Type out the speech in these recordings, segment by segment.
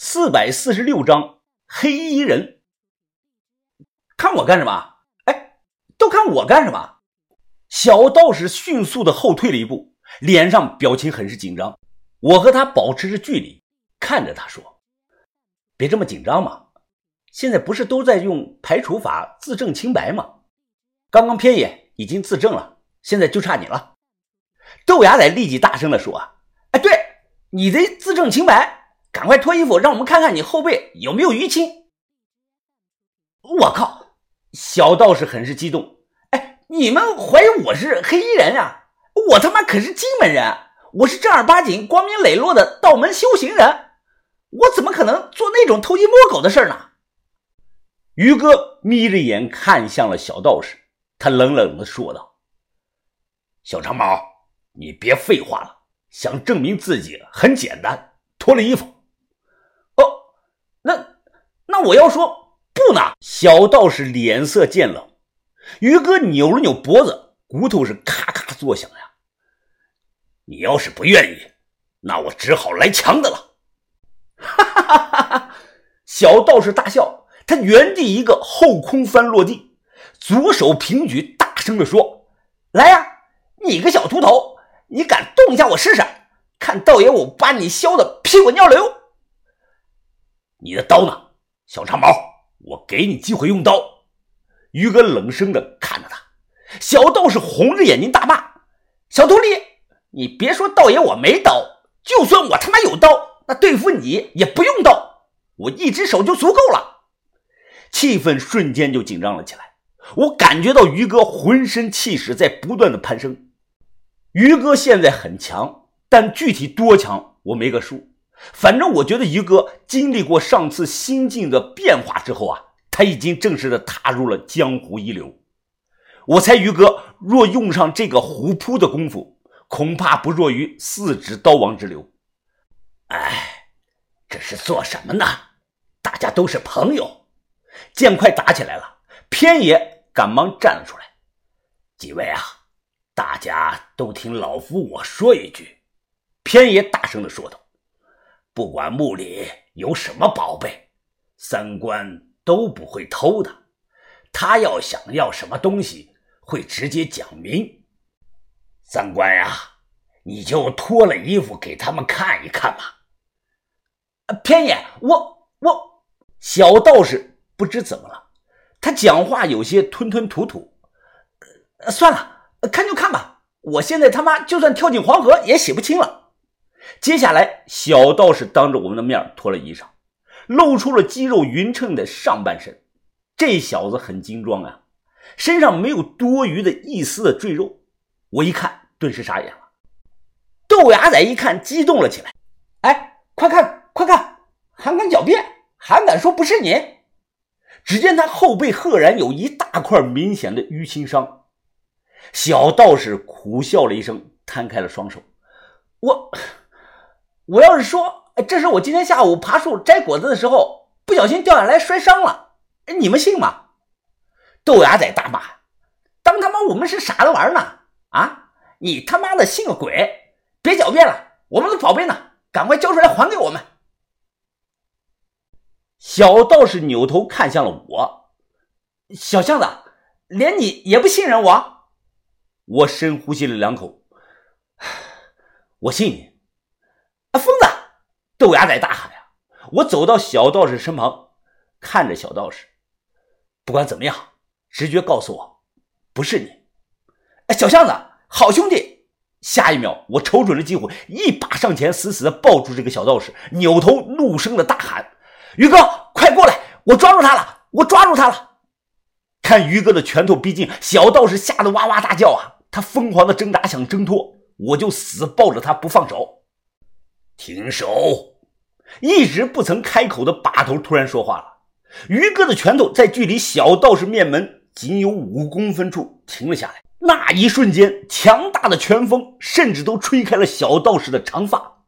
四百四十六章黑衣人。看我干什么？哎，都看我干什么？小道士迅速的后退了一步，脸上表情很是紧张。我和他保持着距离，看着他说：“别这么紧张嘛，现在不是都在用排除法自证清白吗？刚刚偏爷已经自证了，现在就差你了。”豆芽仔立即大声的说：“哎，对，你得自证清白，赶快脱衣服，让我们看看你后背有没有淤青。”我靠！小道士很是激动。哎，你们怀疑我是黑衣人啊？我他妈可是金门人，我是正儿八经、光明磊落的道门修行人，我怎么可能做那种偷鸡摸狗的事呢？于哥眯着眼看向了小道士，他冷冷的说道：“小长毛，你别废话了，想证明自己很简单，脱了衣服。”那我要说。不呢！小道士脸色渐冷，于哥扭了扭脖子，骨头是咔咔作响呀。你要是不愿意，那我只好来强的了。哈哈哈哈哈！小道士大笑，他原地一个后空翻落地，左手平举，大声的说：“来呀，你个小秃头，你敢动一下我试试？看道爷我把你削的屁滚尿流！你的刀呢，小长毛？”我给你机会用刀，于哥冷声的看着他，小道士红着眼睛大骂：“小徒弟，你别说道爷我没刀，就算我他妈有刀，那对付你也不用刀，我一只手就足够了。”气氛瞬间就紧张了起来，我感觉到于哥浑身气势在不断的攀升。于哥现在很强，但具体多强我没个数。反正我觉得于哥经历过上次心境的变化之后啊，他已经正式的踏入了江湖一流。我猜于哥若用上这个虎扑的功夫，恐怕不弱于四指刀王之流。哎，这是做什么呢？大家都是朋友。见快打起来了，偏爷赶忙站了出来：“几位啊，大家都听老夫我说一句。”偏爷大声的说道。不管墓里有什么宝贝，三观都不会偷的。他要想要什么东西，会直接讲明。三观呀，你就脱了衣服给他们看一看吧。偏爷，我我小道士不知怎么了，他讲话有些吞吞吐吐。算了，看就看吧。我现在他妈就算跳进黄河也洗不清了。接下来，小道士当着我们的面脱了衣裳，露出了肌肉匀称的上半身。这小子很精壮啊，身上没有多余的一丝的赘肉。我一看，顿时傻眼了。豆芽仔一看，激动了起来：“哎，快看，快看，还敢狡辩，还敢说不是你？”只见他后背赫然有一大块明显的淤青伤。小道士苦笑了一声，摊开了双手：“我。”我要是说，这是我今天下午爬树摘果子的时候不小心掉下来摔伤了，你们信吗？豆芽仔大骂：“当他妈我们是傻子玩呢？啊，你他妈的信个鬼！别狡辩了，我们的宝贝呢？赶快交出来还给我们！”小道士扭头看向了我，小巷子，连你也不信任我？我深呼吸了两口，我信你。啊疯子！豆芽仔大喊呀！我走到小道士身旁，看着小道士。不管怎么样，直觉告诉我，不是你。哎，小巷子，好兄弟！下一秒，我瞅准了机会，一把上前，死死的抱住这个小道士，扭头怒声的大喊：“于哥，快过来！我抓住他了！我抓住他了！”看于哥的拳头逼近，小道士吓得哇哇大叫啊！他疯狂的挣扎，想挣脱，我就死抱着他不放手。停手！一直不曾开口的把头突然说话了。于哥的拳头在距离小道士面门仅有五公分处停了下来。那一瞬间，强大的拳风甚至都吹开了小道士的长发。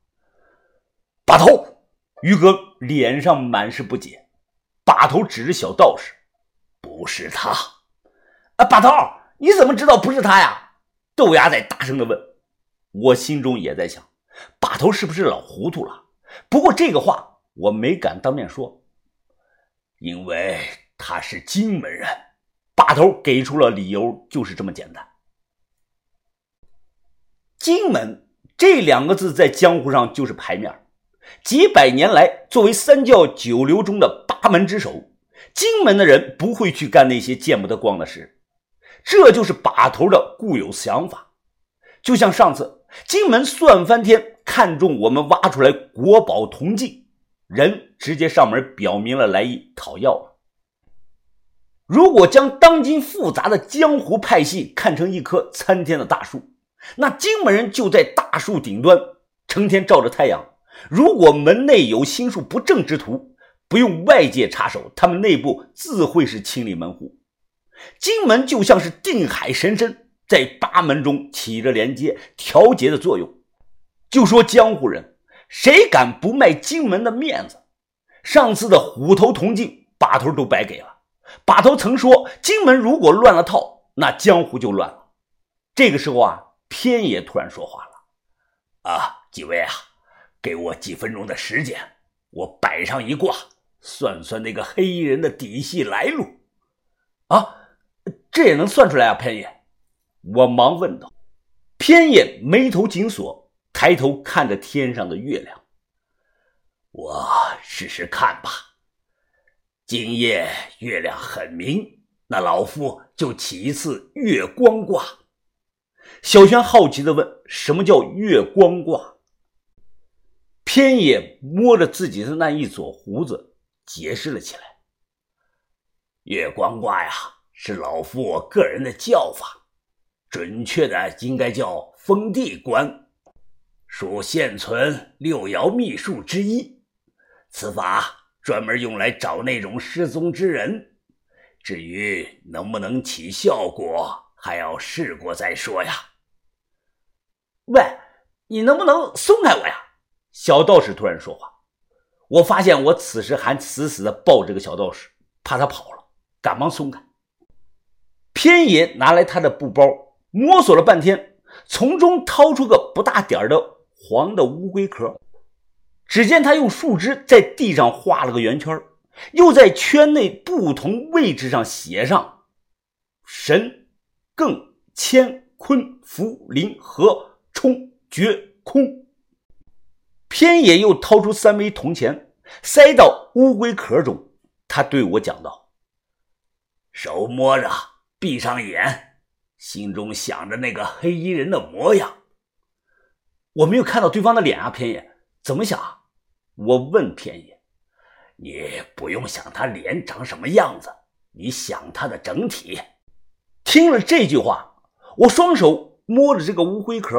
把头！于哥脸上满是不解，把头指着小道士：“不是他。”啊，把头，你怎么知道不是他呀？豆芽仔大声的问。我心中也在想。把头是不是老糊涂了？不过这个话我没敢当面说，因为他是荆门人。把头给出了理由，就是这么简单。荆门这两个字在江湖上就是牌面，几百年来作为三教九流中的八门之首，荆门的人不会去干那些见不得光的事，这就是把头的固有想法。就像上次荆门算翻天，看中我们挖出来国宝铜镜，人直接上门表明了来意，讨要。如果将当今复杂的江湖派系看成一棵参天的大树，那荆门人就在大树顶端，成天照着太阳。如果门内有心术不正之徒，不用外界插手，他们内部自会是清理门户。荆门就像是定海神针，在八门中起着连接、调节的作用。就说江湖人，谁敢不卖荆门的面子？上次的虎头铜镜，把头都白给了。把头曾说：“荆门如果乱了套，那江湖就乱了。”这个时候啊，偏爷突然说话了：“啊，几位啊，给我几分钟的时间，我摆上一卦，算算那个黑衣人的底细来路。”啊，这也能算出来啊，偏爷？我忙问道。偏爷眉头紧锁，抬头看着天上的月亮：“我试试看吧。”今夜月亮很明，那老夫就起一次月光卦。小轩好奇的问：“什么叫月光卦？”偏野摸着自己的那一撮胡子，解释了起来：“月光卦呀，是老夫我个人的叫法，准确的应该叫封地观，属现存六爻秘术之一。此法。”专门用来找那种失踪之人，至于能不能起效果，还要试过再说呀。喂，你能不能松开我呀？小道士突然说话。我发现我此时还死死的抱这个小道士，怕他跑了，赶忙松开。偏爷拿来他的布包，摸索了半天，从中掏出个不大点的黄的乌龟壳。只见他用树枝在地上画了个圆圈，又在圈内不同位置上写上“神、艮、乾、坤、福、临、和、冲、绝、空”。偏野又掏出三枚铜钱，塞到乌龟壳中。他对我讲道：“手摸着，闭上眼，心中想着那个黑衣人的模样。我没有看到对方的脸啊，偏野怎么想？”我问偏野：“你不用想他脸长什么样子，你想他的整体。”听了这句话，我双手摸着这个乌龟壳，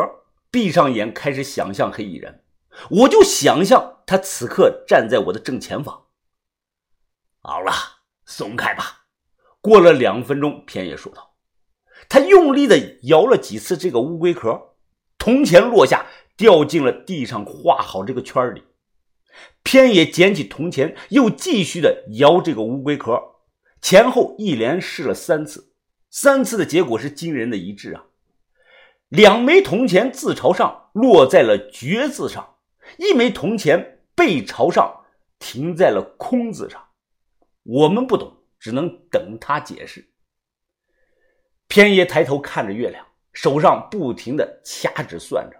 闭上眼，开始想象黑衣人。我就想象他此刻站在我的正前方。好了，松开吧。过了两分钟，偏野说道：“他用力的摇了几次这个乌龟壳，铜钱落下，掉进了地上画好这个圈里。”偏野捡起铜钱，又继续的摇这个乌龟壳，前后一连试了三次，三次的结果是惊人的一致啊！两枚铜钱自朝上落在了“绝”字上，一枚铜钱背朝上停在了“空”字上。我们不懂，只能等他解释。偏爷抬头看着月亮，手上不停的掐指算着，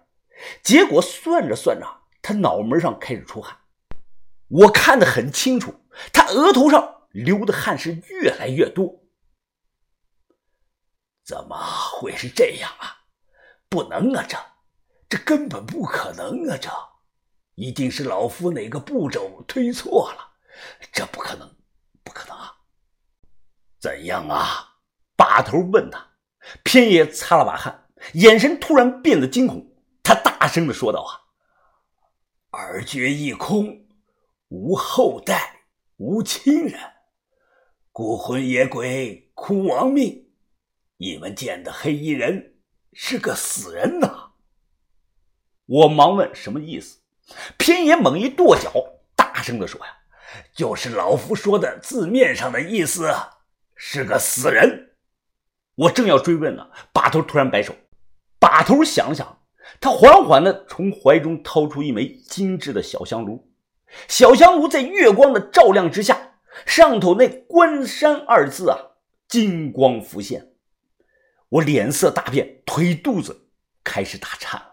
结果算着算着，他脑门上开始出汗。我看得很清楚，他额头上流的汗是越来越多。怎么会是这样啊？不能啊，这这根本不可能啊！这一定是老夫哪个步骤推错了，这不可能，不可能啊！怎样啊？把头问他。偏爷擦了把汗，眼神突然变得惊恐，他大声的说道：“啊，二绝一空。”无后代，无亲人，孤魂野鬼，哭亡命。你们见的黑衣人是个死人呐！我忙问什么意思，偏爷猛一跺脚，大声的说：“呀，就是老夫说的字面上的意思，是个死人。”我正要追问呢，把头突然摆手，把头想了想，他缓缓的从怀中掏出一枚精致的小香炉。小香炉在月光的照亮之下，上头那“关山”二字啊，金光浮现。我脸色大变，腿肚子开始打颤。